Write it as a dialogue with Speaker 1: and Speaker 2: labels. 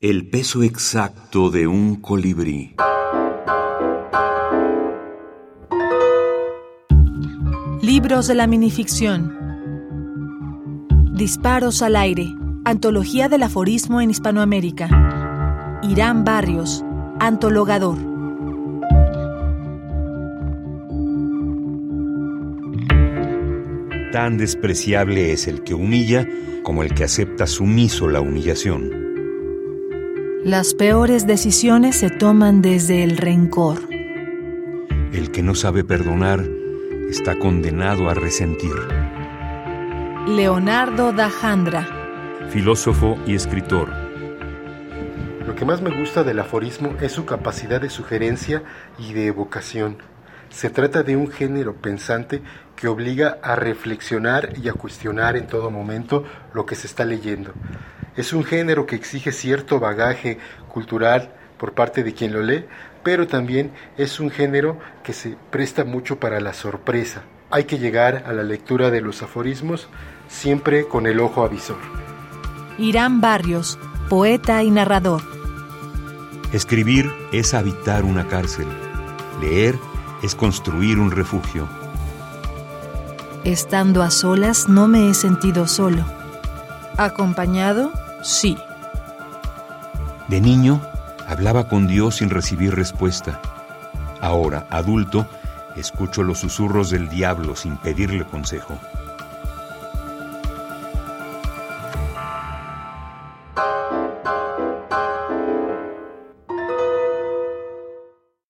Speaker 1: El peso exacto de un colibrí.
Speaker 2: Libros de la minificción. Disparos al aire. Antología del aforismo en Hispanoamérica. Irán Barrios. Antologador.
Speaker 1: Tan despreciable es el que humilla como el que acepta sumiso la humillación.
Speaker 2: Las peores decisiones se toman desde el rencor.
Speaker 1: El que no sabe perdonar está condenado a resentir.
Speaker 2: Leonardo da Jandra.
Speaker 1: Filósofo y escritor.
Speaker 3: Lo que más me gusta del aforismo es su capacidad de sugerencia y de evocación. Se trata de un género pensante que obliga a reflexionar y a cuestionar en todo momento lo que se está leyendo. Es un género que exige cierto bagaje cultural por parte de quien lo lee, pero también es un género que se presta mucho para la sorpresa. Hay que llegar a la lectura de los aforismos siempre con el ojo avisor.
Speaker 2: Irán Barrios, poeta y narrador.
Speaker 1: Escribir es habitar una cárcel. Leer es construir un refugio.
Speaker 2: Estando a solas no me he sentido solo. Acompañado, sí.
Speaker 1: De niño, hablaba con Dios sin recibir respuesta. Ahora, adulto, escucho los susurros del diablo sin pedirle consejo.